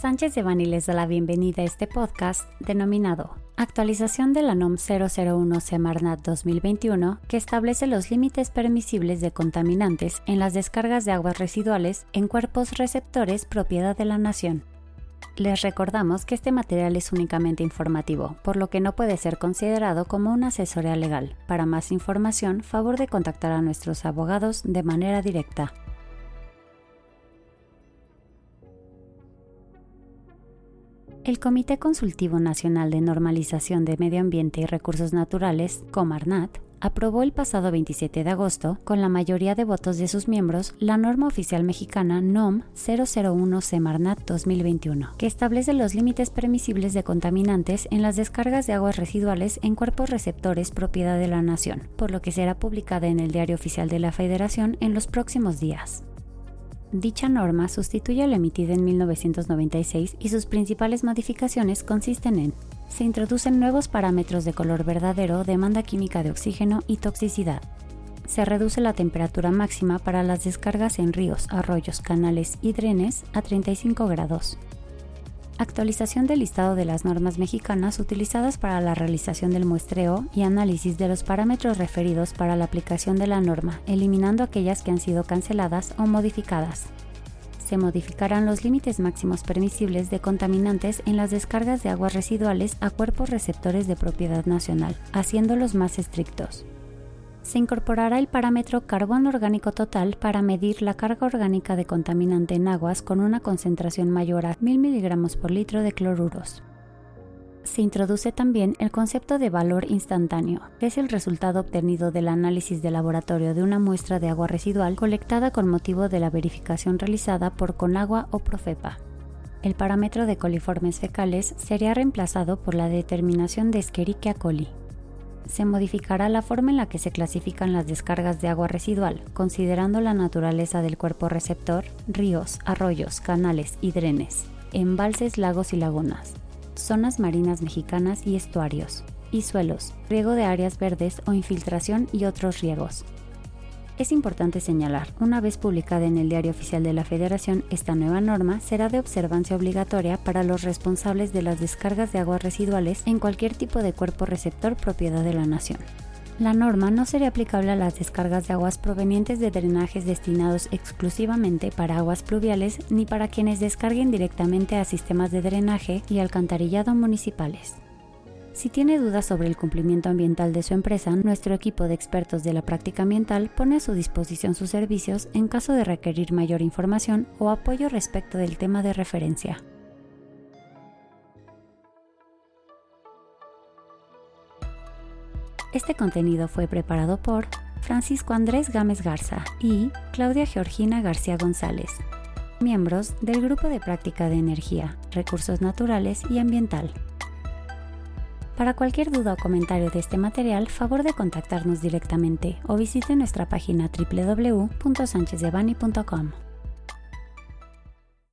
Sánchez de Bani les da la bienvenida a este podcast denominado Actualización de la NOM 001 Semarnat 2021 que establece los límites permisibles de contaminantes en las descargas de aguas residuales en cuerpos receptores propiedad de la Nación. Les recordamos que este material es únicamente informativo, por lo que no puede ser considerado como una asesoría legal. Para más información, favor de contactar a nuestros abogados de manera directa. El Comité Consultivo Nacional de Normalización de Medio Ambiente y Recursos Naturales, Comarnat, aprobó el pasado 27 de agosto, con la mayoría de votos de sus miembros, la norma oficial mexicana NOM 001 Semarnat 2021, que establece los límites permisibles de contaminantes en las descargas de aguas residuales en cuerpos receptores propiedad de la nación, por lo que será publicada en el Diario Oficial de la Federación en los próximos días. Dicha norma sustituye a la emitida en 1996 y sus principales modificaciones consisten en se introducen nuevos parámetros de color verdadero, demanda química de oxígeno y toxicidad. Se reduce la temperatura máxima para las descargas en ríos, arroyos, canales y drenes a 35 grados. Actualización del listado de las normas mexicanas utilizadas para la realización del muestreo y análisis de los parámetros referidos para la aplicación de la norma, eliminando aquellas que han sido canceladas o modificadas. Se modificarán los límites máximos permisibles de contaminantes en las descargas de aguas residuales a cuerpos receptores de propiedad nacional, haciéndolos más estrictos se incorporará el parámetro carbón orgánico total para medir la carga orgánica de contaminante en aguas con una concentración mayor a 1000 mg por litro de cloruros. Se introduce también el concepto de valor instantáneo, que es el resultado obtenido del análisis de laboratorio de una muestra de agua residual colectada con motivo de la verificación realizada por Conagua o Profepa. El parámetro de coliformes fecales sería reemplazado por la determinación de Escherichia coli se modificará la forma en la que se clasifican las descargas de agua residual, considerando la naturaleza del cuerpo receptor, ríos, arroyos, canales y drenes, embalses, lagos y lagunas, zonas marinas mexicanas y estuarios, y suelos, riego de áreas verdes o infiltración y otros riegos. Es importante señalar, una vez publicada en el Diario Oficial de la Federación, esta nueva norma será de observancia obligatoria para los responsables de las descargas de aguas residuales en cualquier tipo de cuerpo receptor propiedad de la nación. La norma no sería aplicable a las descargas de aguas provenientes de drenajes destinados exclusivamente para aguas pluviales ni para quienes descarguen directamente a sistemas de drenaje y alcantarillado municipales. Si tiene dudas sobre el cumplimiento ambiental de su empresa, nuestro equipo de expertos de la práctica ambiental pone a su disposición sus servicios en caso de requerir mayor información o apoyo respecto del tema de referencia. Este contenido fue preparado por Francisco Andrés Gámez Garza y Claudia Georgina García González, miembros del Grupo de Práctica de Energía, Recursos Naturales y Ambiental. Para cualquier duda o comentario de este material, favor de contactarnos directamente o visite nuestra página www.sanchezdevani.com.